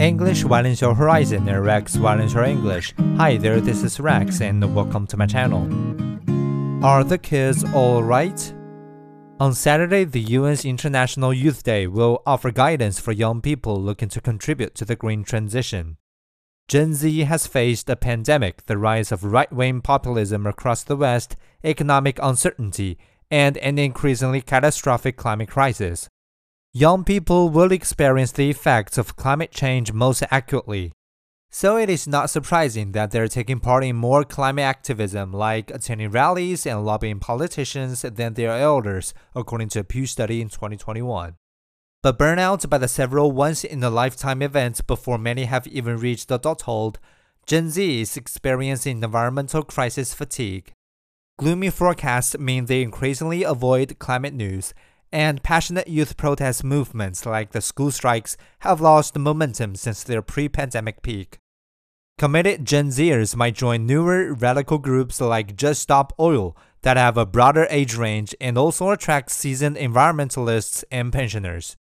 English widens horizon and Rex widens English. Hi there, this is Rex and welcome to my channel. Are the kids alright? On Saturday, the UN's International Youth Day will offer guidance for young people looking to contribute to the green transition. Gen Z has faced a pandemic, the rise of right wing populism across the West, economic uncertainty, and an increasingly catastrophic climate crisis. Young people will experience the effects of climate change most accurately. So it is not surprising that they're taking part in more climate activism, like attending rallies and lobbying politicians, than their elders, according to a Pew study in 2021. But burnout by the several once in a lifetime events before many have even reached adulthood, Gen Z is experiencing environmental crisis fatigue. Gloomy forecasts mean they increasingly avoid climate news and passionate youth protest movements like the school strikes have lost momentum since their pre pandemic peak. Committed Gen Zers might join newer radical groups like Just Stop Oil that have a broader age range and also attract seasoned environmentalists and pensioners.